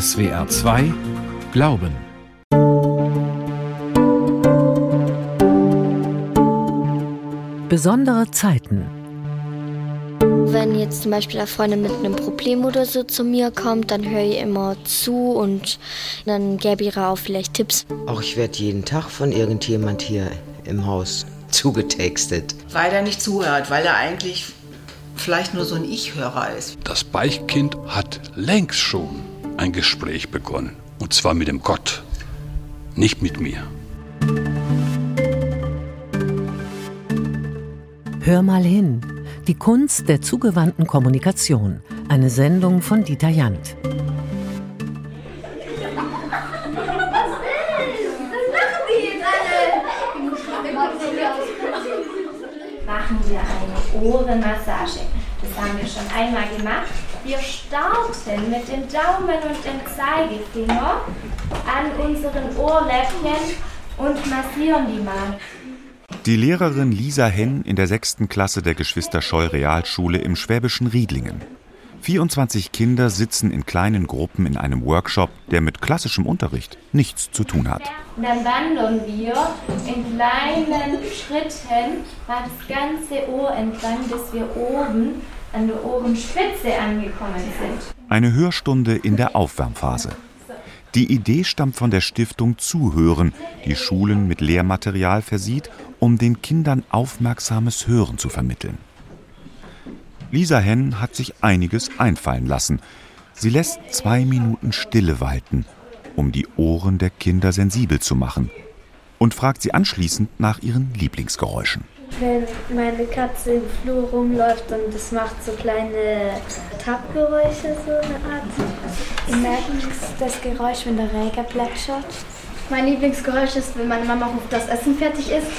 SWR 2 Glauben. Besondere Zeiten. Wenn jetzt zum Beispiel eine Freundin mit einem Problem oder so zu mir kommt, dann höre ich immer zu und dann gebe ich ihr auch vielleicht Tipps. Auch ich werde jeden Tag von irgendjemand hier im Haus zugetextet. Weil er nicht zuhört, weil er eigentlich vielleicht nur so ein Ich-Hörer ist. Das Beichtkind hat längst schon ein Gespräch begonnen. Und zwar mit dem Gott, nicht mit mir. Hör mal hin. Die Kunst der zugewandten Kommunikation. Eine Sendung von Dieter Jant. Machen wir eine Ohrenmassage. Das haben wir schon einmal gemacht. Wir starten mit dem Daumen und dem Zeigefinger an unseren Ohrläppchen und massieren die mal. Die Lehrerin Lisa Henn in der sechsten Klasse der Geschwister Scheu Realschule im schwäbischen Riedlingen. 24 Kinder sitzen in kleinen Gruppen in einem Workshop, der mit klassischem Unterricht nichts zu tun hat. Und dann wandern wir in kleinen Schritten das ganze Ohr entlang, bis wir oben an der Ohrenspitze angekommen sind. Eine Hörstunde in der Aufwärmphase. Die Idee stammt von der Stiftung Zuhören, die Schulen mit Lehrmaterial versieht, um den Kindern aufmerksames Hören zu vermitteln. Lisa Henn hat sich einiges einfallen lassen. Sie lässt zwei Minuten Stille walten, um die Ohren der Kinder sensibel zu machen, und fragt sie anschließend nach ihren Lieblingsgeräuschen. Wenn meine Katze im Flur rumläuft und es macht so kleine Tappgeräusche, so eine Art. Ich mag das Geräusch, wenn der Regen plätschert. Mein Lieblingsgeräusch ist, wenn meine Mama ruft, dass Essen fertig ist.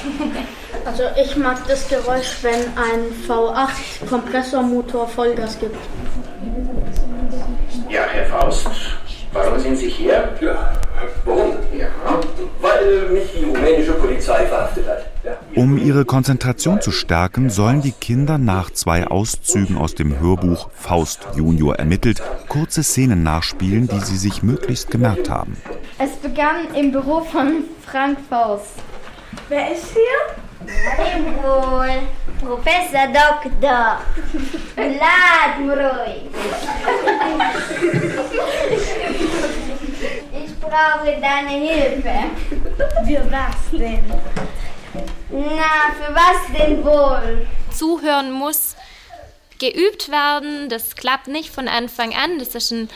Also ich mag das Geräusch, wenn ein V8 Kompressormotor Vollgas gibt. Ja, Herr Faust, warum sind Sie hier? Ja, warum? Ja. Weil mich die rumänische Polizei verhaftet. Um ihre Konzentration zu stärken, sollen die Kinder nach zwei Auszügen aus dem Hörbuch Faust Junior ermittelt kurze Szenen nachspielen, die sie sich möglichst gemerkt haben. Es begann im Büro von Frank Faust. Wer ist hier? Wohl, Professor Doktor. Lad ruhig. Ich brauche deine Hilfe. Für was denn? Na, für was denn wohl? Zuhören muss geübt werden. Das klappt nicht von Anfang an. Das ist ein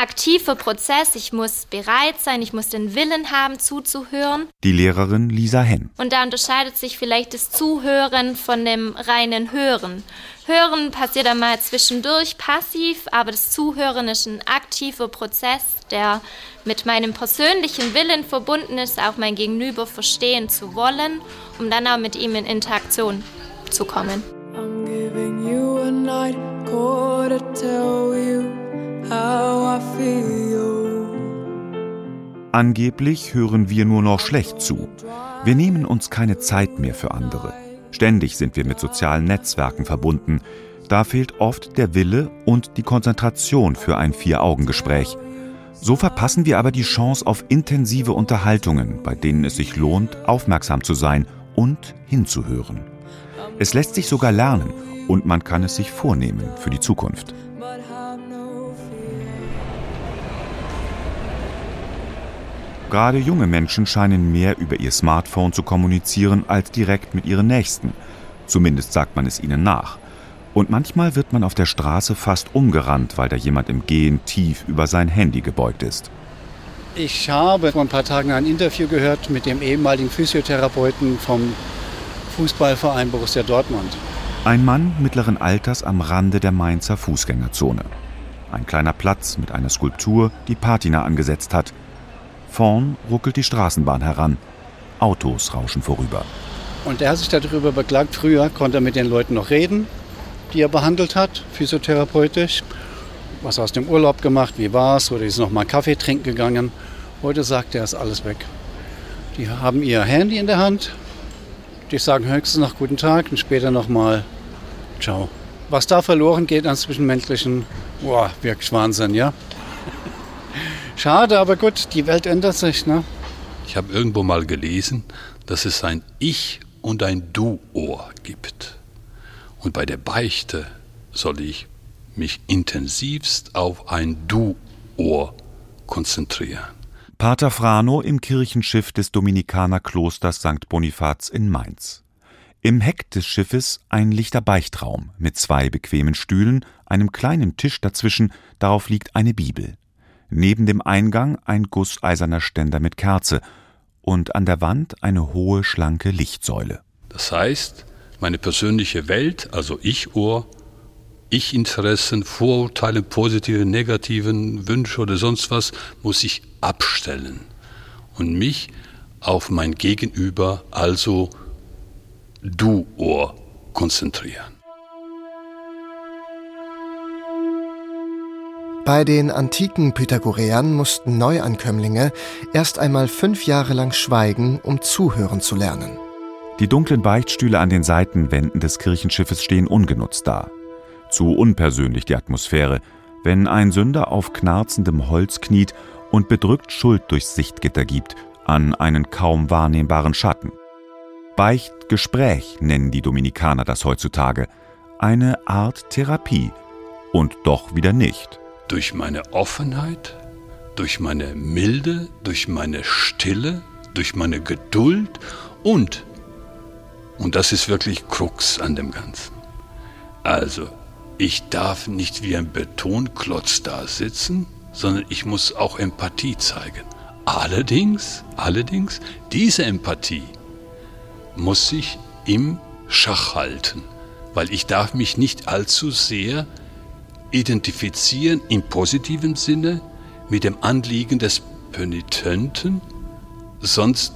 aktiver Prozess. Ich muss bereit sein, ich muss den Willen haben, zuzuhören. Die Lehrerin Lisa Henn. Und da unterscheidet sich vielleicht das Zuhören von dem reinen Hören. Hören passiert einmal zwischendurch passiv, aber das Zuhören ist ein aktiver Prozess, der mit meinem persönlichen Willen verbunden ist, auch mein Gegenüber verstehen zu wollen, um dann auch mit ihm in Interaktion zu kommen. I'm giving you a night call to tell you. Angeblich hören wir nur noch schlecht zu. Wir nehmen uns keine Zeit mehr für andere. Ständig sind wir mit sozialen Netzwerken verbunden. Da fehlt oft der Wille und die Konzentration für ein Vier-Augen-Gespräch. So verpassen wir aber die Chance auf intensive Unterhaltungen, bei denen es sich lohnt, aufmerksam zu sein und hinzuhören. Es lässt sich sogar lernen und man kann es sich vornehmen für die Zukunft. Gerade junge Menschen scheinen mehr über ihr Smartphone zu kommunizieren als direkt mit ihren Nächsten. Zumindest sagt man es ihnen nach. Und manchmal wird man auf der Straße fast umgerannt, weil da jemand im Gehen tief über sein Handy gebeugt ist. Ich habe vor ein paar Tagen ein Interview gehört mit dem ehemaligen Physiotherapeuten vom Fußballverein Borussia Dortmund. Ein Mann mittleren Alters am Rande der Mainzer Fußgängerzone. Ein kleiner Platz mit einer Skulptur, die Patina angesetzt hat. Vorn ruckelt die Straßenbahn heran. Autos rauschen vorüber. Und er hat sich darüber beklagt, früher konnte er mit den Leuten noch reden, die er behandelt hat, physiotherapeutisch. Was aus dem Urlaub gemacht, wie war's, oder ist noch mal Kaffee trinken gegangen. Heute sagt er, ist alles weg. Die haben ihr Handy in der Hand, die sagen höchstens noch guten Tag und später noch mal ciao. Was da verloren geht an Zwischenmenschlichen, boah, wirklich Wahnsinn, ja? Schade, aber gut, die Welt ändert sich. Ne? Ich habe irgendwo mal gelesen, dass es ein Ich und ein Du-Ohr gibt. Und bei der Beichte soll ich mich intensivst auf ein Du-Ohr konzentrieren. Pater Frano im Kirchenschiff des Dominikanerklosters St. Bonifaz in Mainz. Im Heck des Schiffes ein lichter Beichtraum mit zwei bequemen Stühlen, einem kleinen Tisch dazwischen, darauf liegt eine Bibel. Neben dem Eingang ein gusseiserner Ständer mit Kerze und an der Wand eine hohe, schlanke Lichtsäule. Das heißt, meine persönliche Welt, also Ich-Ohr, Ich-Interessen, Vorurteile, positive, negativen Wünsche oder sonst was, muss ich abstellen und mich auf mein Gegenüber, also Du-Ohr, konzentrieren. Bei den antiken Pythagoreern mussten Neuankömmlinge erst einmal fünf Jahre lang schweigen, um zuhören zu lernen. Die dunklen Beichtstühle an den Seitenwänden des Kirchenschiffes stehen ungenutzt da. Zu unpersönlich die Atmosphäre, wenn ein Sünder auf knarzendem Holz kniet und bedrückt Schuld durchs Sichtgitter gibt, an einen kaum wahrnehmbaren Schatten. Beichtgespräch nennen die Dominikaner das heutzutage, eine Art Therapie. Und doch wieder nicht. Durch meine Offenheit, durch meine Milde, durch meine Stille, durch meine Geduld und und das ist wirklich Krux an dem Ganzen. Also, ich darf nicht wie ein Betonklotz da sitzen, sondern ich muss auch Empathie zeigen. Allerdings, allerdings, diese Empathie muss sich im Schach halten, weil ich darf mich nicht allzu sehr identifizieren im positiven Sinne mit dem Anliegen des Penitenten, sonst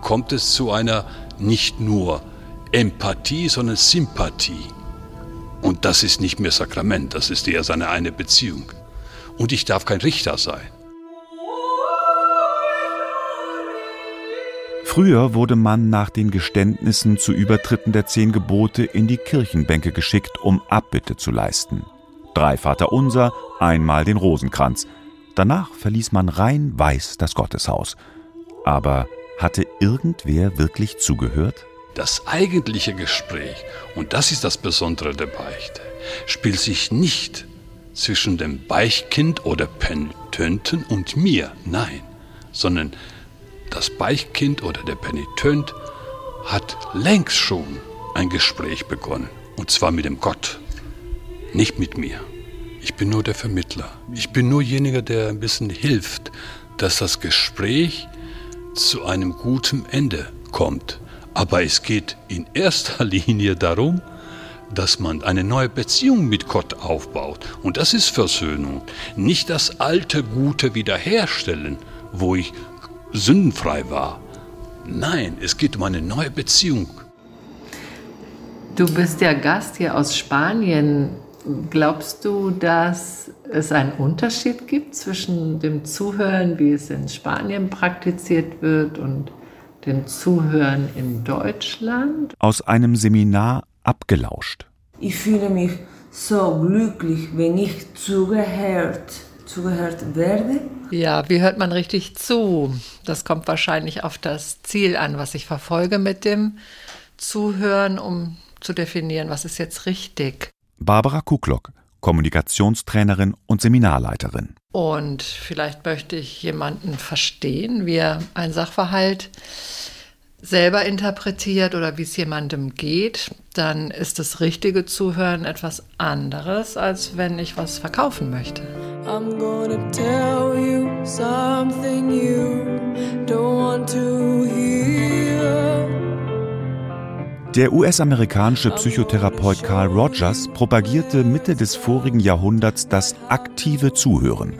kommt es zu einer nicht nur Empathie, sondern Sympathie. Und das ist nicht mehr Sakrament, das ist eher seine eine Beziehung. Und ich darf kein Richter sein. Früher wurde man nach den Geständnissen zu Übertritten der zehn Gebote in die Kirchenbänke geschickt, um Abbitte zu leisten. Drei Vaterunser, einmal den Rosenkranz. Danach verließ man rein weiß das Gotteshaus. Aber hatte irgendwer wirklich zugehört? Das eigentliche Gespräch, und das ist das Besondere der Beichte, spielt sich nicht zwischen dem Beichtkind oder Penitenten und mir, nein, sondern das Beichtkind oder der Penitent hat längst schon ein Gespräch begonnen, und zwar mit dem Gott, nicht mit mir. Ich bin nur der Vermittler. Ich bin nur jeniger, der ein bisschen hilft, dass das Gespräch zu einem guten Ende kommt. Aber es geht in erster Linie darum, dass man eine neue Beziehung mit Gott aufbaut. Und das ist Versöhnung. Nicht das alte Gute wiederherstellen, wo ich sündenfrei war. Nein, es geht um eine neue Beziehung. Du bist ja Gast hier aus Spanien. Glaubst du, dass es einen Unterschied gibt zwischen dem Zuhören, wie es in Spanien praktiziert wird, und dem Zuhören in Deutschland? Aus einem Seminar abgelauscht. Ich fühle mich so glücklich, wenn ich zugehört, zugehört werde. Ja, wie hört man richtig zu? Das kommt wahrscheinlich auf das Ziel an, was ich verfolge mit dem Zuhören, um zu definieren, was ist jetzt richtig. Barbara Kuklock, Kommunikationstrainerin und Seminarleiterin. Und vielleicht möchte ich jemanden verstehen, wie er ein Sachverhalt selber interpretiert oder wie es jemandem geht, dann ist das richtige Zuhören etwas anderes, als wenn ich was verkaufen möchte. I'm gonna tell you something you don't want to hear. Der US-amerikanische Psychotherapeut Carl Rogers propagierte Mitte des vorigen Jahrhunderts das aktive Zuhören.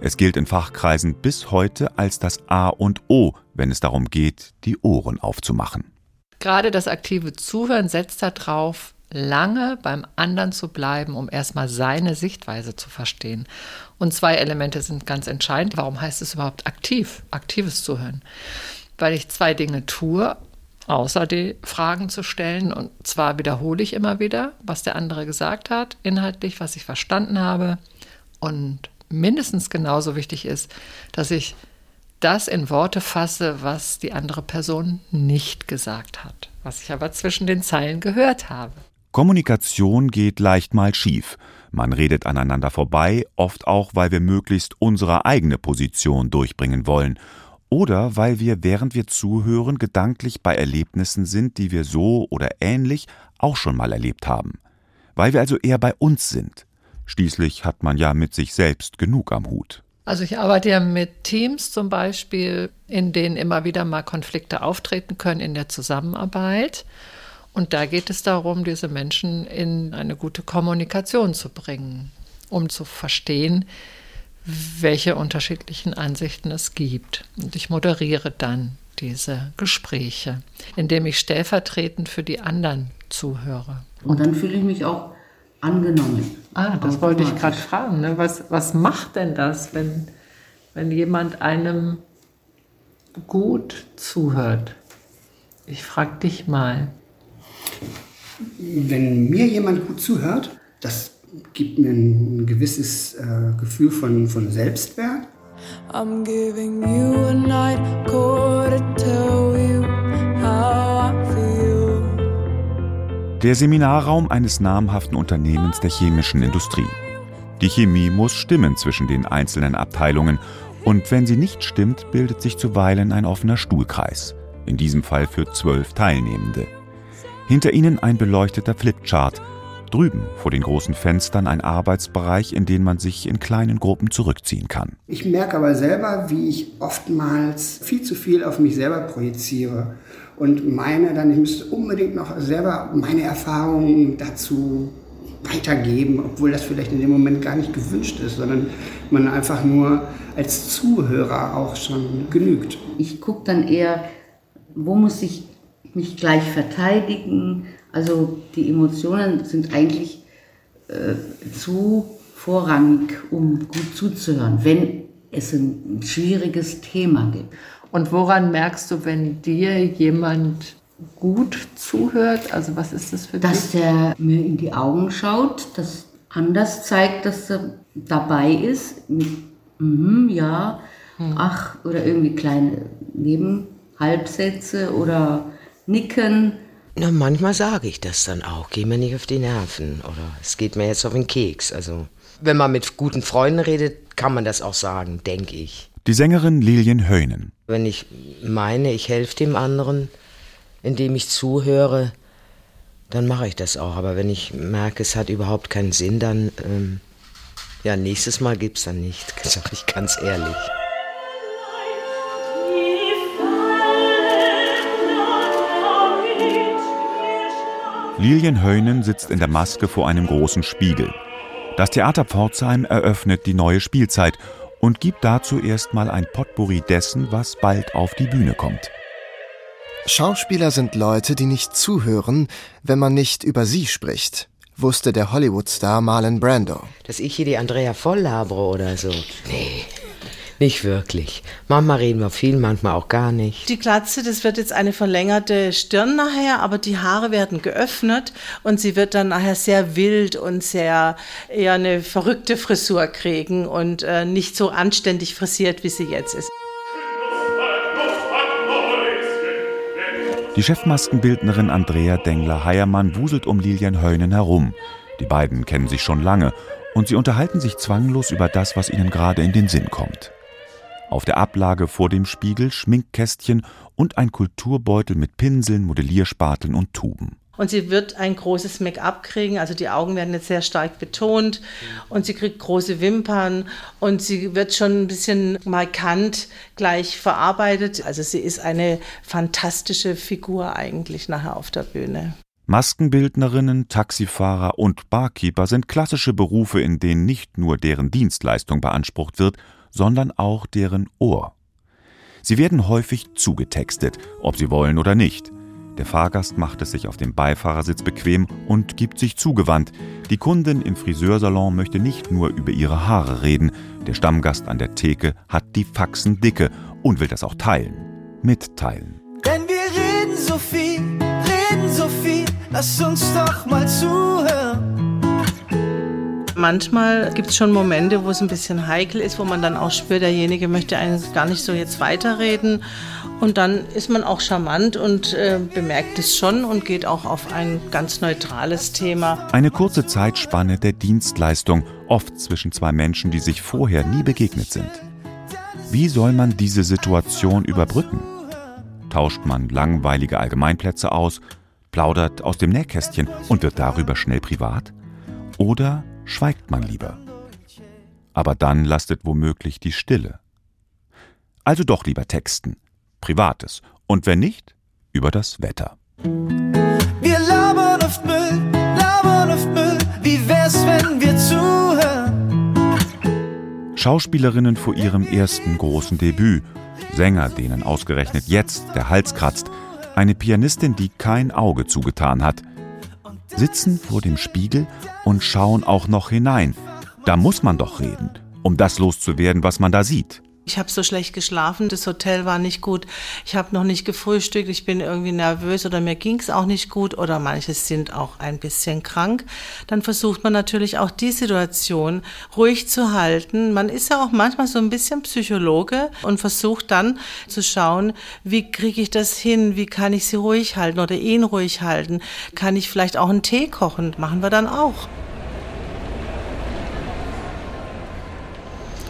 Es gilt in Fachkreisen bis heute als das A und O, wenn es darum geht, die Ohren aufzumachen. Gerade das aktive Zuhören setzt darauf, lange beim anderen zu bleiben, um erstmal seine Sichtweise zu verstehen. Und zwei Elemente sind ganz entscheidend. Warum heißt es überhaupt aktiv, aktives Zuhören? Weil ich zwei Dinge tue außer die Fragen zu stellen. Und zwar wiederhole ich immer wieder, was der andere gesagt hat, inhaltlich, was ich verstanden habe. Und mindestens genauso wichtig ist, dass ich das in Worte fasse, was die andere Person nicht gesagt hat, was ich aber zwischen den Zeilen gehört habe. Kommunikation geht leicht mal schief. Man redet aneinander vorbei, oft auch, weil wir möglichst unsere eigene Position durchbringen wollen oder weil wir, während wir zuhören, gedanklich bei Erlebnissen sind, die wir so oder ähnlich auch schon mal erlebt haben. Weil wir also eher bei uns sind. Schließlich hat man ja mit sich selbst genug am Hut. Also ich arbeite ja mit Teams zum Beispiel, in denen immer wieder mal Konflikte auftreten können in der Zusammenarbeit. Und da geht es darum, diese Menschen in eine gute Kommunikation zu bringen, um zu verstehen, welche unterschiedlichen Ansichten es gibt. Und ich moderiere dann diese Gespräche, indem ich stellvertretend für die anderen zuhöre. Und dann fühle ich mich auch angenommen. Ah, das wollte ich gerade fragen. Ne? Was, was macht denn das, wenn, wenn jemand einem gut zuhört? Ich frage dich mal. Wenn mir jemand gut zuhört, das gibt mir ein gewisses äh, Gefühl von, von Selbstwert. I'm giving you a night call to tell you how I feel. Der Seminarraum eines namhaften Unternehmens der chemischen Industrie. Die Chemie muss stimmen zwischen den einzelnen Abteilungen und wenn sie nicht stimmt, bildet sich zuweilen ein offener Stuhlkreis. In diesem Fall für zwölf Teilnehmende. Hinter ihnen ein beleuchteter Flipchart – Drüben vor den großen Fenstern ein Arbeitsbereich, in den man sich in kleinen Gruppen zurückziehen kann. Ich merke aber selber, wie ich oftmals viel zu viel auf mich selber projiziere und meine dann, ich müsste unbedingt noch selber meine Erfahrungen dazu weitergeben, obwohl das vielleicht in dem Moment gar nicht gewünscht ist, sondern man einfach nur als Zuhörer auch schon genügt. Ich gucke dann eher, wo muss ich mich gleich verteidigen, also die Emotionen sind eigentlich äh, zu vorrangig, um gut zuzuhören, wenn es ein schwieriges Thema gibt. Und woran merkst du, wenn dir jemand gut zuhört? Also was ist das für dich? Dass er mir in die Augen schaut, das anders zeigt, dass er dabei ist, mit mm, ja, hm. ach, oder irgendwie kleine Nebenhalbsätze oder Nicken. Na, manchmal sage ich das dann auch. Geh mir nicht auf die Nerven oder es geht mir jetzt auf den Keks. Also, wenn man mit guten Freunden redet, kann man das auch sagen, denke ich. Die Sängerin Lilien Höhnen. Wenn ich meine, ich helfe dem anderen, indem ich zuhöre, dann mache ich das auch. Aber wenn ich merke, es hat überhaupt keinen Sinn, dann, ähm, ja, nächstes Mal gibt es dann nicht, sage ich ganz ehrlich. Lilien Heunen sitzt in der Maske vor einem großen Spiegel. Das Theater Pforzheim eröffnet die neue Spielzeit und gibt dazu erstmal ein Potpourri dessen, was bald auf die Bühne kommt. Schauspieler sind Leute, die nicht zuhören, wenn man nicht über sie spricht, wusste der Hollywood-Star Marlon Brando. Dass ich hier die Andrea voll labere oder so. Nee. Nicht wirklich. Manchmal reden wir viel, manchmal auch gar nicht. Die Glatze, das wird jetzt eine verlängerte Stirn nachher, aber die Haare werden geöffnet und sie wird dann nachher sehr wild und sehr eher eine verrückte Frisur kriegen und äh, nicht so anständig frisiert, wie sie jetzt ist. Die Chefmaskenbildnerin Andrea Dengler-Heiermann wuselt um Lilian Heunen herum. Die beiden kennen sich schon lange und sie unterhalten sich zwanglos über das, was ihnen gerade in den Sinn kommt. Auf der Ablage vor dem Spiegel Schminkkästchen und ein Kulturbeutel mit Pinseln, Modellierspateln und Tuben. Und sie wird ein großes Make-up kriegen, also die Augen werden jetzt sehr stark betont und sie kriegt große Wimpern und sie wird schon ein bisschen markant gleich verarbeitet. Also sie ist eine fantastische Figur eigentlich nachher auf der Bühne. Maskenbildnerinnen, Taxifahrer und Barkeeper sind klassische Berufe, in denen nicht nur deren Dienstleistung beansprucht wird, sondern auch deren Ohr. Sie werden häufig zugetextet, ob sie wollen oder nicht. Der Fahrgast macht es sich auf dem Beifahrersitz bequem und gibt sich zugewandt. Die Kundin im Friseursalon möchte nicht nur über ihre Haare reden. Der Stammgast an der Theke hat die Faxen dicke und will das auch teilen. Mitteilen. Denn wir reden so viel, reden so viel, lass uns doch mal zuhören. Manchmal gibt es schon Momente, wo es ein bisschen heikel ist, wo man dann auch spürt, derjenige möchte eigentlich gar nicht so jetzt weiterreden. Und dann ist man auch charmant und äh, bemerkt es schon und geht auch auf ein ganz neutrales Thema. Eine kurze Zeitspanne der Dienstleistung, oft zwischen zwei Menschen, die sich vorher nie begegnet sind. Wie soll man diese Situation überbrücken? Tauscht man langweilige Allgemeinplätze aus, plaudert aus dem Nähkästchen und wird darüber schnell privat? Oder schweigt man lieber? Aber dann lastet womöglich die Stille. Also doch lieber texten, Privates. Und wenn nicht, über das Wetter. Wir labern oft Müll, labern oft Müll. Wie wär's, wenn wir zuhören? Schauspielerinnen vor ihrem ersten großen Debüt, Sänger, denen ausgerechnet jetzt der Hals kratzt, eine Pianistin, die kein Auge zugetan hat, sitzen vor dem Spiegel und schauen auch noch hinein. Da muss man doch reden, um das loszuwerden, was man da sieht. Ich habe so schlecht geschlafen, das Hotel war nicht gut, ich habe noch nicht gefrühstückt, ich bin irgendwie nervös oder mir ging es auch nicht gut oder manche sind auch ein bisschen krank. Dann versucht man natürlich auch die Situation ruhig zu halten. Man ist ja auch manchmal so ein bisschen Psychologe und versucht dann zu schauen, wie kriege ich das hin, wie kann ich sie ruhig halten oder ihn ruhig halten. Kann ich vielleicht auch einen Tee kochen, machen wir dann auch.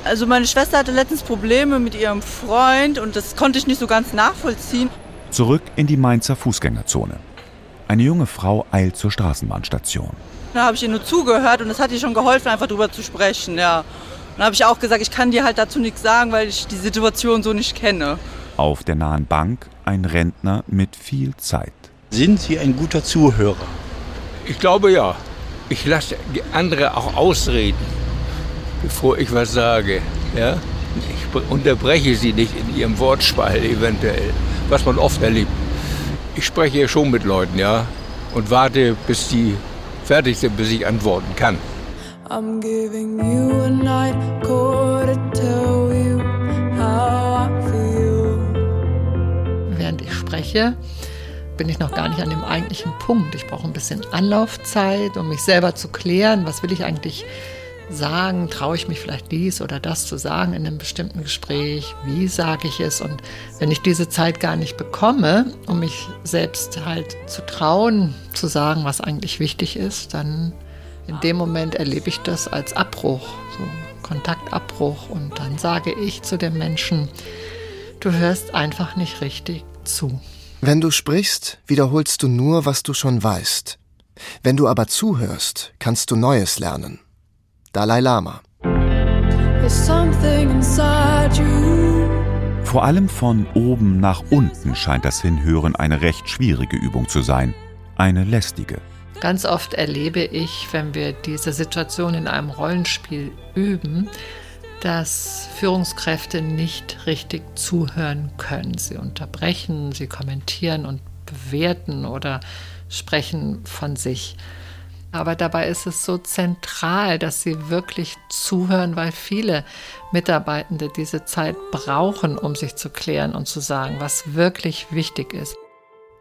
Also meine Schwester hatte letztens Probleme mit ihrem Freund und das konnte ich nicht so ganz nachvollziehen. Zurück in die Mainzer Fußgängerzone. Eine junge Frau eilt zur Straßenbahnstation. Da habe ich ihr nur zugehört und das hat ihr schon geholfen, einfach drüber zu sprechen, ja. Dann habe ich auch gesagt, ich kann dir halt dazu nichts sagen, weil ich die Situation so nicht kenne. Auf der nahen Bank ein Rentner mit viel Zeit. Sind Sie ein guter Zuhörer? Ich glaube ja. Ich lasse die andere auch ausreden bevor ich was sage. Ja? Ich unterbreche sie nicht in ihrem Wortspalt eventuell, was man oft erlebt. Ich spreche ja schon mit Leuten, ja, und warte, bis die fertig sind, bis ich antworten kann. I'm giving you a night call to tell you how I feel. Während ich spreche, bin ich noch gar nicht an dem eigentlichen Punkt. Ich brauche ein bisschen Anlaufzeit, um mich selber zu klären, was will ich eigentlich sagen, traue ich mich vielleicht dies oder das zu sagen in einem bestimmten Gespräch, wie sage ich es und wenn ich diese Zeit gar nicht bekomme, um mich selbst halt zu trauen, zu sagen, was eigentlich wichtig ist, dann in dem Moment erlebe ich das als Abbruch, so Kontaktabbruch und dann sage ich zu dem Menschen, du hörst einfach nicht richtig zu. Wenn du sprichst, wiederholst du nur, was du schon weißt. Wenn du aber zuhörst, kannst du Neues lernen. Dalai Lama. Vor allem von oben nach unten scheint das Hinhören eine recht schwierige Übung zu sein. Eine lästige. Ganz oft erlebe ich, wenn wir diese Situation in einem Rollenspiel üben, dass Führungskräfte nicht richtig zuhören können. Sie unterbrechen, sie kommentieren und bewerten oder sprechen von sich. Aber dabei ist es so zentral, dass sie wirklich zuhören, weil viele Mitarbeitende diese Zeit brauchen, um sich zu klären und zu sagen, was wirklich wichtig ist.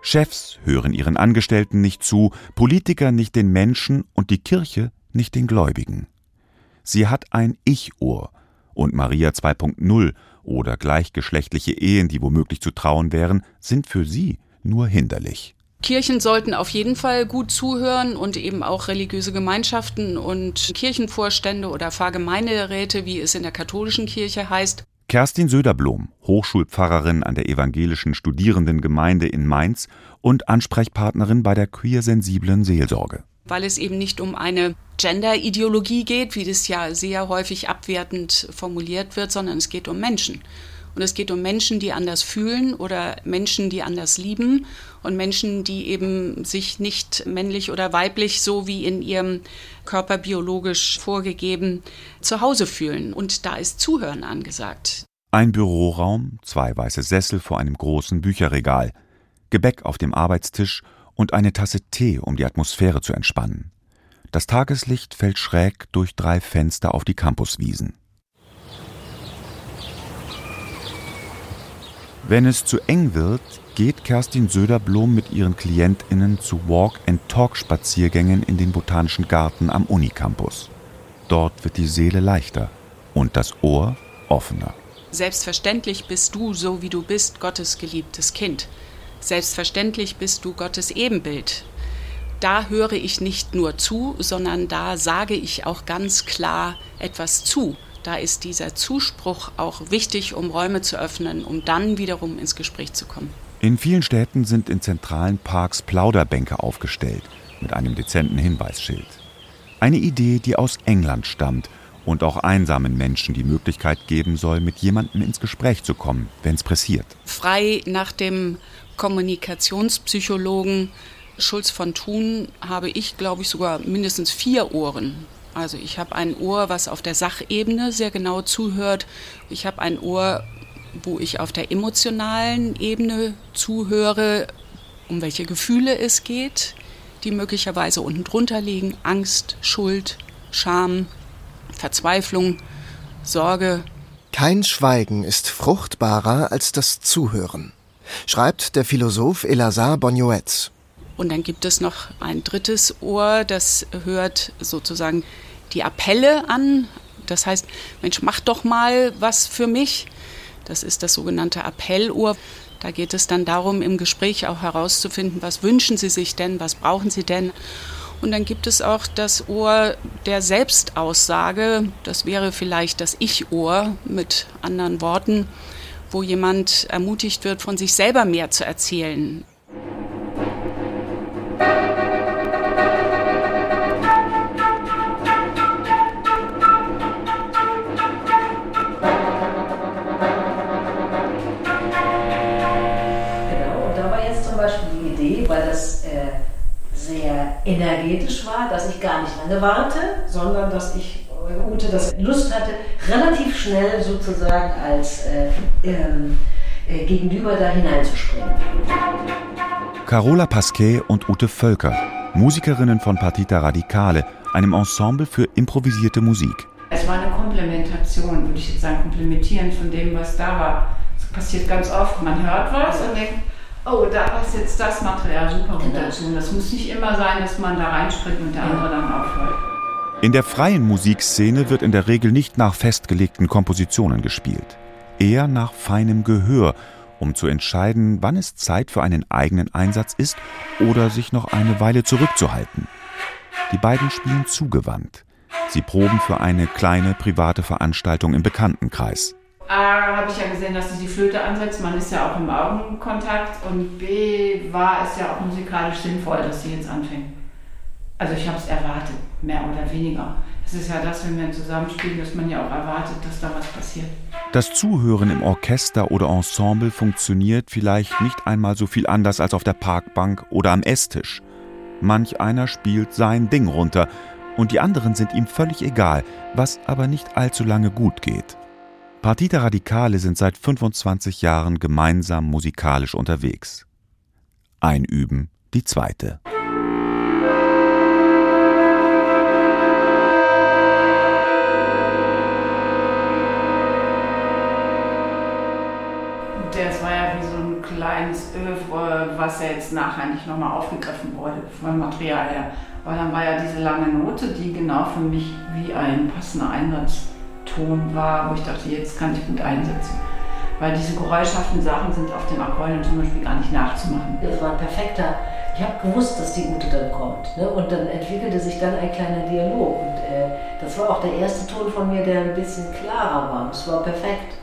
Chefs hören ihren Angestellten nicht zu, Politiker nicht den Menschen und die Kirche nicht den Gläubigen. Sie hat ein Ich-Ohr und Maria 2.0 oder gleichgeschlechtliche Ehen, die womöglich zu trauen wären, sind für sie nur hinderlich. Kirchen sollten auf jeden Fall gut zuhören und eben auch religiöse Gemeinschaften und Kirchenvorstände oder Pfarrgemeinderäte, wie es in der katholischen Kirche heißt. Kerstin Söderblom, Hochschulpfarrerin an der evangelischen Studierendengemeinde in Mainz und Ansprechpartnerin bei der queersensiblen Seelsorge. Weil es eben nicht um eine Gender-Ideologie geht, wie das ja sehr häufig abwertend formuliert wird, sondern es geht um Menschen. Und es geht um Menschen, die anders fühlen oder Menschen, die anders lieben und Menschen, die eben sich nicht männlich oder weiblich, so wie in ihrem Körper biologisch vorgegeben, zu Hause fühlen. Und da ist Zuhören angesagt. Ein Büroraum, zwei weiße Sessel vor einem großen Bücherregal, Gebäck auf dem Arbeitstisch und eine Tasse Tee, um die Atmosphäre zu entspannen. Das Tageslicht fällt schräg durch drei Fenster auf die Campuswiesen. Wenn es zu eng wird, geht Kerstin Söderblom mit ihren KlientInnen zu Walk-and-Talk-Spaziergängen in den Botanischen Garten am Unicampus. Dort wird die Seele leichter und das Ohr offener. Selbstverständlich bist du, so wie du bist, Gottes geliebtes Kind. Selbstverständlich bist du Gottes Ebenbild. Da höre ich nicht nur zu, sondern da sage ich auch ganz klar etwas zu. Da ist dieser Zuspruch auch wichtig, um Räume zu öffnen, um dann wiederum ins Gespräch zu kommen. In vielen Städten sind in zentralen Parks Plauderbänke aufgestellt mit einem dezenten Hinweisschild. Eine Idee, die aus England stammt und auch einsamen Menschen die Möglichkeit geben soll, mit jemandem ins Gespräch zu kommen, wenn es pressiert. Frei nach dem Kommunikationspsychologen Schulz von Thun habe ich, glaube ich, sogar mindestens vier Ohren. Also ich habe ein Ohr, was auf der Sachebene sehr genau zuhört. Ich habe ein Ohr, wo ich auf der emotionalen Ebene zuhöre, um welche Gefühle es geht, die möglicherweise unten drunter liegen. Angst, Schuld, Scham, Verzweiflung, Sorge. Kein Schweigen ist fruchtbarer als das Zuhören, schreibt der Philosoph Elazar Bonioetz. Und dann gibt es noch ein drittes Ohr, das hört sozusagen die Appelle an. Das heißt, Mensch, mach doch mal was für mich. Das ist das sogenannte Appellohr. Da geht es dann darum, im Gespräch auch herauszufinden, was wünschen Sie sich denn, was brauchen Sie denn. Und dann gibt es auch das Ohr der Selbstaussage. Das wäre vielleicht das Ich-Ohr mit anderen Worten, wo jemand ermutigt wird, von sich selber mehr zu erzählen. Lange warte, sondern dass ich äh, Ute das Lust hatte, relativ schnell sozusagen als äh, ähm, äh, Gegenüber da hineinzuspringen. Carola Pasquet und Ute Völker, Musikerinnen von Partita Radicale, einem Ensemble für improvisierte Musik. Es war eine Komplementation, würde ich jetzt sagen, komplementieren von dem, was da war. Das passiert ganz oft. Man hört was und denkt, oh, da passt jetzt das Material super gut dazu. Das muss nicht immer sein, dass man da reinspringt und der andere dann aufhört. In der freien Musikszene wird in der Regel nicht nach festgelegten Kompositionen gespielt, eher nach feinem Gehör, um zu entscheiden, wann es Zeit für einen eigenen Einsatz ist oder sich noch eine Weile zurückzuhalten. Die beiden spielen zugewandt. Sie proben für eine kleine private Veranstaltung im Bekanntenkreis. A habe ich ja gesehen, dass sie die Flöte ansetzt, man ist ja auch im Augenkontakt und B war es ja auch musikalisch sinnvoll, dass sie jetzt anfängt. Also ich habe es erwartet, mehr oder weniger. Es ist ja das, wenn wir zusammenspielen, dass man ja auch erwartet, dass da was passiert. Das Zuhören im Orchester oder Ensemble funktioniert vielleicht nicht einmal so viel anders als auf der Parkbank oder am Esstisch. Manch einer spielt sein Ding runter und die anderen sind ihm völlig egal, was aber nicht allzu lange gut geht. Partita Radicale sind seit 25 Jahren gemeinsam musikalisch unterwegs. Einüben die zweite. Das war ja wie so ein kleines Övre, was ja jetzt nachher nicht nochmal aufgegriffen wurde vom Material her. Weil dann war ja diese lange Note, die genau für mich wie ein passender Einsatz Ton war, wo ich dachte, jetzt kann ich gut einsetzen. Weil diese geräuschhaften Sachen sind auf dem Akkordeon zum Beispiel gar nicht nachzumachen. Das war ein perfekter. Ich habe gewusst, dass die Ute dann kommt. Ne? Und dann entwickelte sich dann ein kleiner Dialog. Und äh, das war auch der erste Ton von mir, der ein bisschen klarer war. Es war perfekt.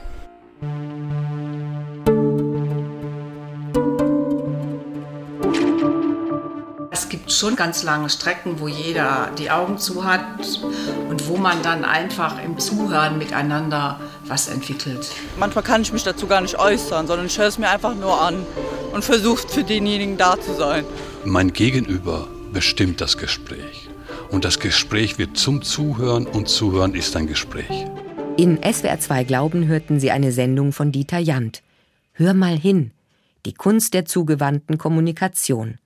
Schon ganz lange Strecken, wo jeder die Augen zu hat und wo man dann einfach im Zuhören miteinander was entwickelt. Manchmal kann ich mich dazu gar nicht äußern, sondern ich höre es mir einfach nur an und versuche für denjenigen da zu sein. Mein Gegenüber bestimmt das Gespräch. Und das Gespräch wird zum Zuhören und Zuhören ist ein Gespräch. In SWR 2 Glauben hörten Sie eine Sendung von Dieter Jant. Hör mal hin. Die Kunst der zugewandten Kommunikation.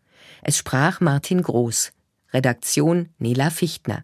Es sprach Martin Groß. Redaktion Nela Fichtner.